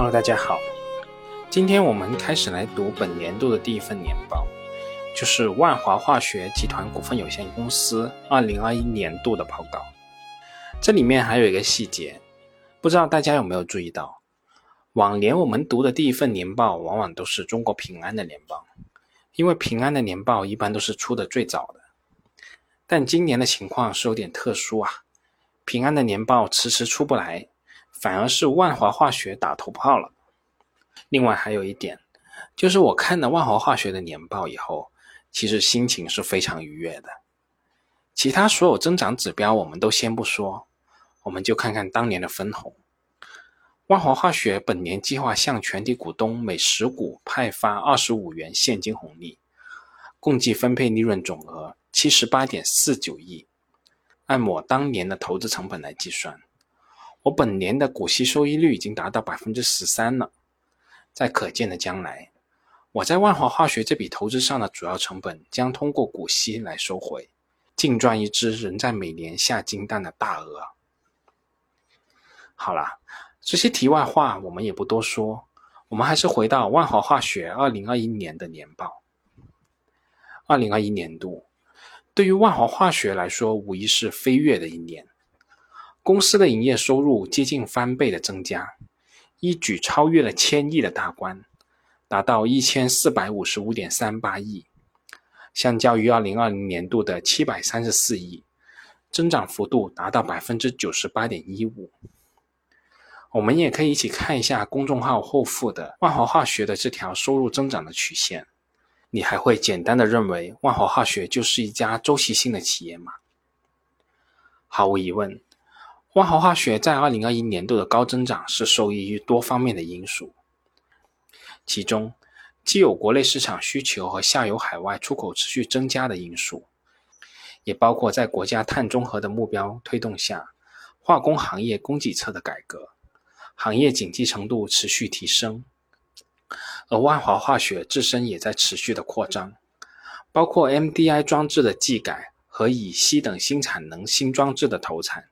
Hello，大家好，今天我们开始来读本年度的第一份年报，就是万华化学集团股份有限公司二零二一年度的报告。这里面还有一个细节，不知道大家有没有注意到，往年我们读的第一份年报往往都是中国平安的年报，因为平安的年报一般都是出的最早的。但今年的情况是有点特殊啊，平安的年报迟迟出不来。反而是万华化学打头炮了。另外还有一点，就是我看了万华化学的年报以后，其实心情是非常愉悦的。其他所有增长指标我们都先不说，我们就看看当年的分红。万华化学本年计划向全体股东每十股派发二十五元现金红利，共计分配利润总额七十八点四九亿，按我当年的投资成本来计算。我本年的股息收益率已经达到百分之十三了，在可见的将来，我在万华化学这笔投资上的主要成本将通过股息来收回，净赚一只仍在每年下金蛋的大鹅。好了，这些题外话我们也不多说，我们还是回到万华化学二零二一年的年报。二零二一年度对于万华化学来说，无疑是飞跃的一年。公司的营业收入接近翻倍的增加，一举超越了千亿的大关，达到一千四百五十五点三八亿，相较于二零二零年度的七百三十四亿，增长幅度达到百分之九十八点一五。我们也可以一起看一下公众号后附的万华化学的这条收入增长的曲线，你还会简单的认为万华化学就是一家周期性的企业吗？毫无疑问。万华化学在二零二一年度的高增长是受益于多方面的因素，其中既有国内市场需求和下游海外出口持续增加的因素，也包括在国家碳中和的目标推动下，化工行业供给侧的改革，行业景气程度持续提升，而万华化学自身也在持续的扩张，包括 MDI 装置的技改和乙烯等新产能新装置的投产。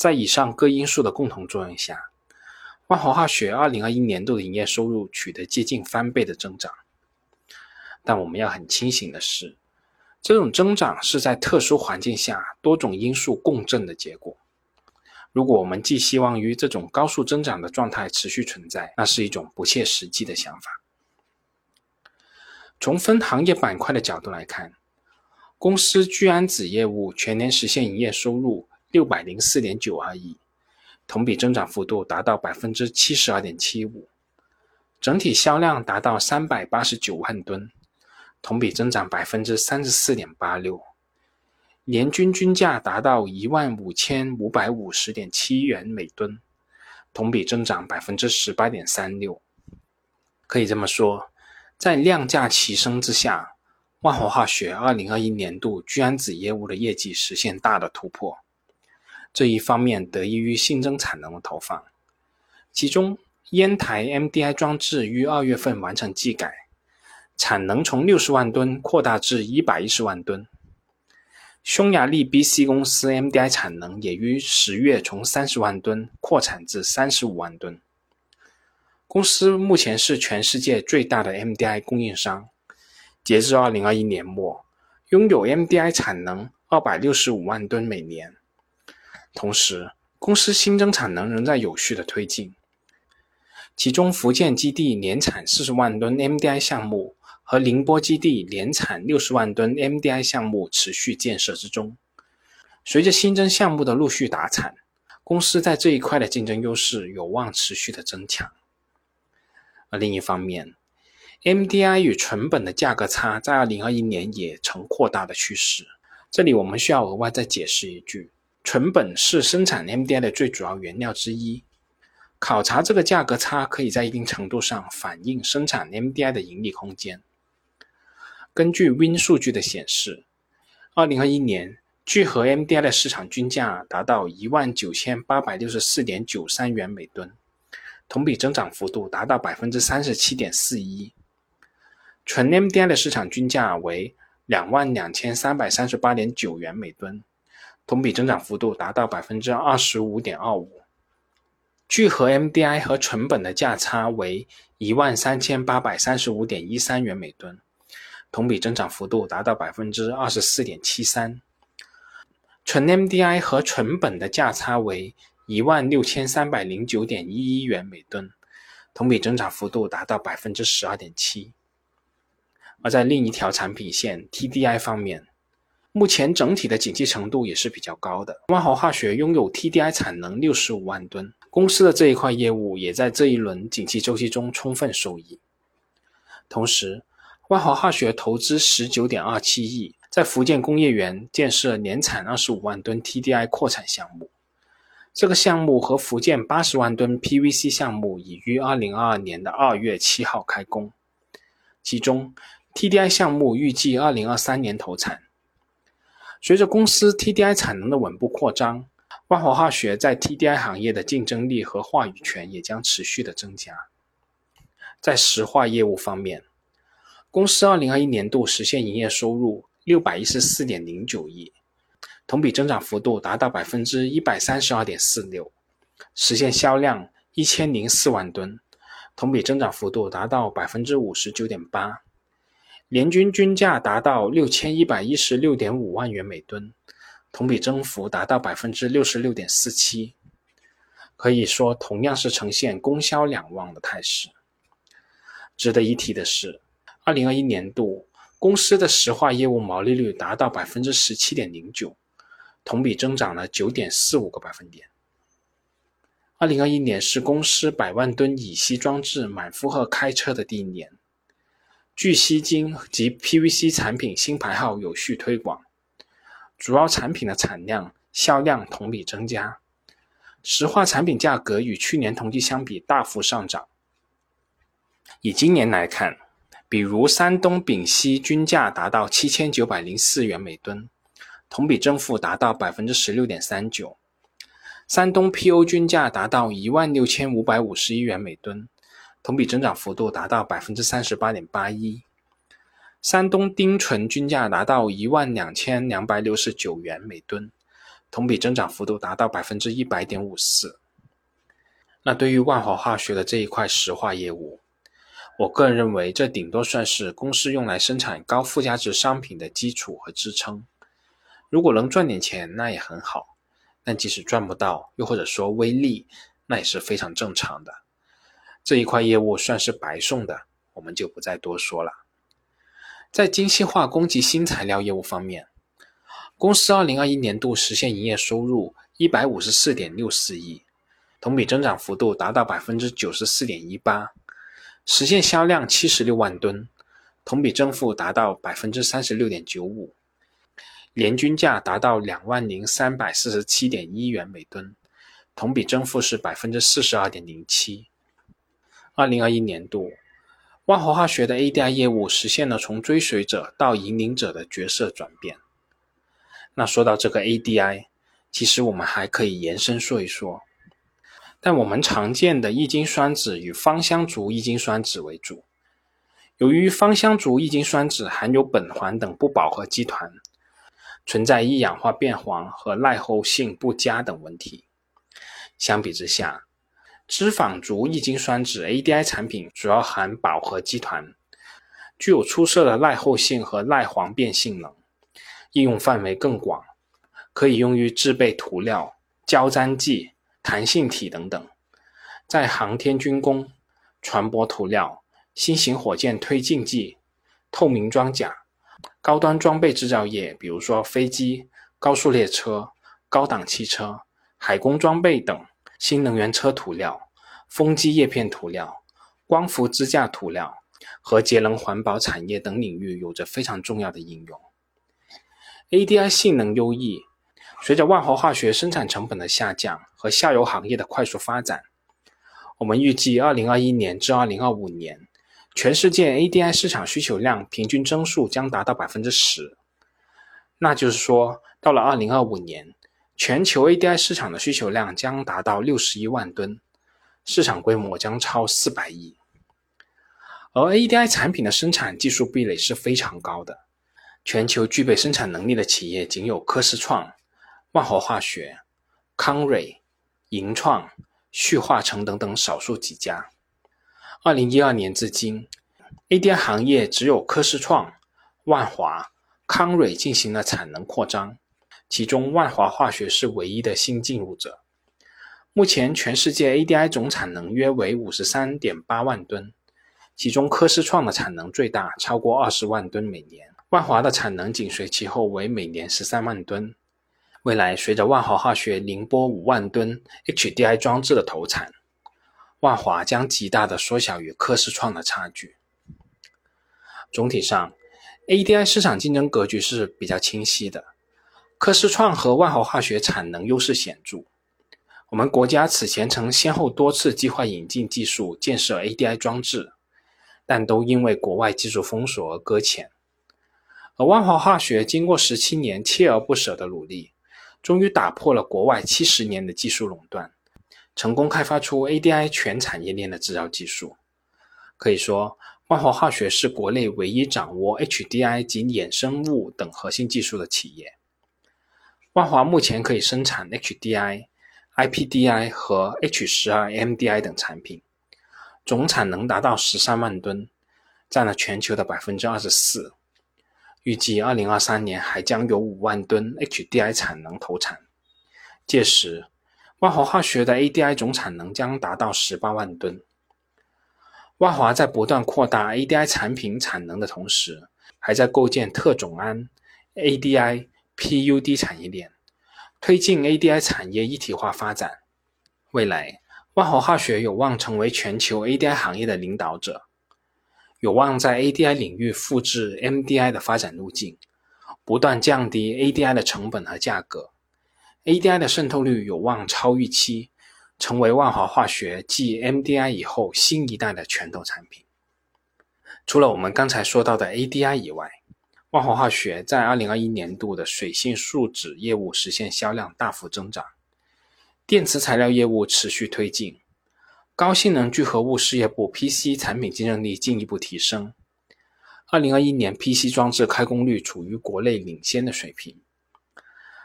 在以上各因素的共同作用下，万华化学2021年度的营业收入取得接近翻倍的增长。但我们要很清醒的是，这种增长是在特殊环境下多种因素共振的结果。如果我们寄希望于这种高速增长的状态持续存在，那是一种不切实际的想法。从分行业板块的角度来看，公司聚氨酯业务全年实现营业收入。六百零四点九二亿，同比增长幅度达到百分之七十二点七五，整体销量达到三百八十九万吨，同比增长百分之三十四点八六，年均均价达到一万五千五百五十点七元每吨，同比增长百分之十八点三六。可以这么说，在量价齐升之下，万华化学二零二一年度聚氨酯业务的业绩实现大的突破。这一方面得益于新增产能的投放，其中烟台 MDI 装置于二月份完成技改，产能从六十万吨扩大至一百一十万吨。匈牙利 BC 公司 MDI 产能也于十月从三十万吨扩产至三十五万吨。公司目前是全世界最大的 MDI 供应商，截至二零二一年末，拥有 MDI 产能二百六十五万吨每年。同时，公司新增产能仍在有序的推进，其中福建基地年产四十万吨 MDI 项目和宁波基地年产六十万吨 MDI 项目持续建设之中。随着新增项目的陆续达产，公司在这一块的竞争优势有望持续的增强。而另一方面，MDI 与成本的价格差在二零二一年也呈扩大的趋势。这里我们需要额外再解释一句。成本是生产 MDI 的最主要原料之一。考察这个价格差，可以在一定程度上反映生产 MDI 的盈利空间。根据 Win 数据的显示，二零二一年聚合 MDI 的市场均价达到一万九千八百六十四点九三元每吨，同比增长幅度达到百分之三十七点四一。纯 MDI 的市场均价为两万两千三百三十八点九元每吨。同比增长幅度达到百分之二十五点二五。聚合 MDI 和纯锰的价差为一万三千八百三十五点一三元每吨，同比增长幅度达到百分之二十四点七三。纯 MDI 和纯锰的价差为一万六千三百零九点一一元每吨，同比增长幅度达到百分之十二点七。而在另一条产品线 TDI 方面，目前整体的景气程度也是比较高的。万华化学拥有 TDI 产能六十五万吨，公司的这一块业务也在这一轮景气周期中充分受益。同时，万华化学投资十九点二七亿，在福建工业园建设年产二十五万吨 TDI 扩产项目。这个项目和福建八十万吨 PVC 项目已于二零二二年的二月七号开工，其中 TDI 项目预计二零二三年投产。随着公司 TDI 产能的稳步扩张，万华化学在 TDI 行业的竞争力和话语权也将持续的增加。在石化业务方面，公司2021年度实现营业收入614.09亿，同比增长幅度达到百分之一百三十二点四六，实现销量一千零四万吨，同比增长幅度达到百分之五十九点八。年均均价达到六千一百一十六点五万元每吨，同比增幅达到百分之六十六点四七，可以说同样是呈现供销两旺的态势。值得一提的是，二零二一年度公司的石化业务毛利率达到百分之十七点零九，同比增长了九点四五个百分点。二零二一年是公司百万吨乙烯装置满负荷开车的第一年。聚烯腈及 PVC 产品新牌号有序推广，主要产品的产量、销量同比增加，石化产品价格与去年同期相比大幅上涨。以今年来看，比如山东丙烯均价达到七千九百零四元每吨，同比增幅达到百分之十六点三九；山东 PO 均价达到一万六千五百五十一元每吨。同比增长幅度达到百分之三十八点八一，山东丁醇均价达到一万两千两百六十九元每吨，同比增长幅度达到百分之一百点五四。那对于万华化学的这一块石化业务，我个人认为这顶多算是公司用来生产高附加值商品的基础和支撑。如果能赚点钱，那也很好；但即使赚不到，又或者说微利，那也是非常正常的。这一块业务算是白送的，我们就不再多说了。在精细化供给新材料业务方面，公司二零二一年度实现营业收入一百五十四点六四亿，同比增长幅度达到百分之九十四点一八，实现销量七十六万吨，同比增幅达到百分之三十六点九五，年均价达到两万零三百四十七点一元每吨，同比增幅是百分之四十二点零七。二零二一年度，万华化学的 ADI 业务实现了从追随者到引领者的角色转变。那说到这个 ADI，其实我们还可以延伸说一说。但我们常见的异金酸酯与芳香族异金酸酯为主。由于芳香族异金酸酯含有苯环等不饱和基团，存在一氧化变黄和耐候性不佳等问题。相比之下，脂肪族异金酸酯 ADI 产品主要含饱和基团，具有出色的耐候性和耐黄变性能，应用范围更广，可以用于制备涂料、胶粘剂、弹性体等等，在航天军工、船舶涂料、新型火箭推进剂、透明装甲、高端装备制造业，比如说飞机、高速列车、高档汽车、海工装备等。新能源车涂料、风机叶片涂料、光伏支架涂料和节能环保产业等领域有着非常重要的应用。ADI 性能优异，随着万华化学生产成本的下降和下游行业的快速发展，我们预计2021年至2025年，全世界 ADI 市场需求量平均增速将达到百分之十。那就是说，到了2025年。全球 ADI 市场的需求量将达到六十一万吨，市场规模将超四百亿。而 ADI 产品的生产技术壁垒是非常高的，全球具备生产能力的企业仅有科思创、万华化学、康瑞、银创、旭化成等等少数几家。二零一二年至今，ADI 行业只有科思创、万华、康蕊进行了产能扩张，其中万华化学是唯一的新进入者。目前，全世界 ADI 总产能约为五十三点八万吨，其中科视创的产能最大，超过二十万吨每年。万华的产能紧随其后，为每年十三万吨。未来，随着万华化学宁波五万吨 HDI 装置的投产，万华将极大的缩小与科视创的差距。总体上，ADI 市场竞争格局是比较清晰的，科视创和万华化学产能优势显著。我们国家此前曾先后多次计划引进技术建设 ADI 装置，但都因为国外技术封锁而搁浅。而万华化学经过十七年锲而不舍的努力，终于打破了国外七十年的技术垄断，成功开发出 ADI 全产业链的制造技术。可以说，万华化学是国内唯一掌握 HDI 及衍生物等核心技术的企业。万华目前可以生产 HDI。IPDI 和 H12MDI 等产品，总产能达到十三万吨，占了全球的百分之二十四。预计二零二三年还将有五万吨 HDI 产能投产，届时万华化学的 ADI 总产能将达到十八万吨。万华在不断扩大 ADI 产品产能的同时，还在构建特种胺、ADI、PUD 产业链。推进 ADI 产业一体化发展，未来万华化学有望成为全球 ADI 行业的领导者，有望在 ADI 领域复制 MDI 的发展路径，不断降低 ADI 的成本和价格，ADI 的渗透率有望超预期，成为万华化学继 MDI 以后新一代的拳头产品。除了我们刚才说到的 ADI 以外，万华化学在二零二一年度的水性树脂业务实现销量大幅增长，电池材料业务持续推进，高性能聚合物事业部 PC 产品竞争力进一步提升。二零二一年 PC 装置开工率处于国内领先的水平。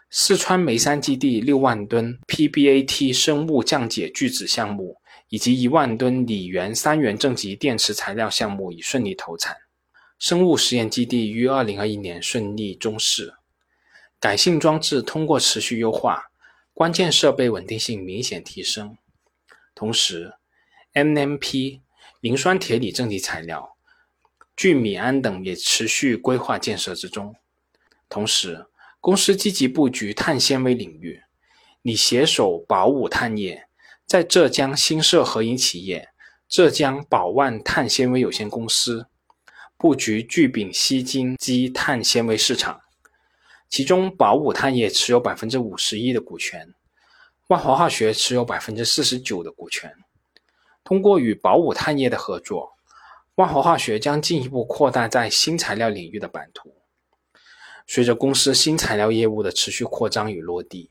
四川眉山基地六万吨 PBAT 生物降解聚酯项目以及一万吨锂源三元正极电池材料项目已顺利投产。生物实验基地于二零二一年顺利终试，改性装置通过持续优化，关键设备稳定性明显提升。同时，NMP 磷酸铁锂正极材料、聚醚胺等也持续规划建设之中。同时，公司积极布局碳纤维领域，拟携手宝武碳业，在浙江新设合营企业浙江宝万碳纤维有限公司。布局聚丙烯腈基碳纤维市场，其中宝武碳业持有百分之五十一的股权，万华化学持有百分之四十九的股权。通过与宝武碳业的合作，万华化学将进一步扩大在新材料领域的版图。随着公司新材料业务的持续扩张与落地，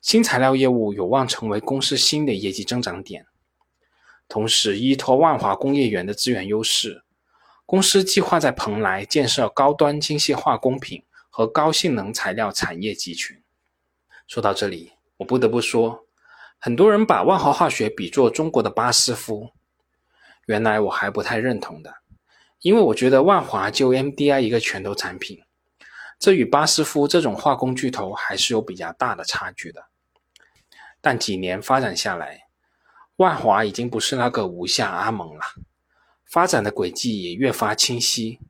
新材料业务有望成为公司新的业绩增长点。同时，依托万华工业园的资源优势。公司计划在蓬莱建设高端精细化工品和高性能材料产业集群。说到这里，我不得不说，很多人把万华化学比作中国的巴斯夫，原来我还不太认同的，因为我觉得万华就 MDI 一个拳头产品，这与巴斯夫这种化工巨头还是有比较大的差距的。但几年发展下来，万华已经不是那个无下阿蒙了。发展的轨迹也越发清晰，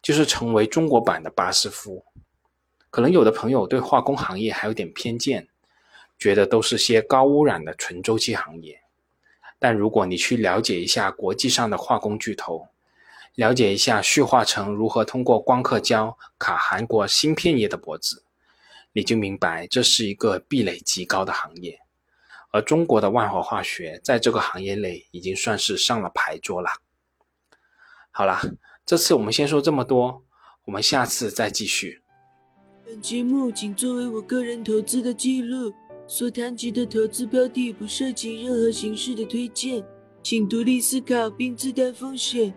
就是成为中国版的巴斯夫。可能有的朋友对化工行业还有点偏见，觉得都是些高污染的纯周期行业。但如果你去了解一下国际上的化工巨头，了解一下旭化成如何通过光刻胶卡韩国芯片业的脖子，你就明白这是一个壁垒极高的行业。而中国的万华化学在这个行业内已经算是上了牌桌了。好啦，这次我们先说这么多，我们下次再继续。本节目仅作为我个人投资的记录，所谈及的投资标的不涉及任何形式的推荐，请独立思考并自担风险。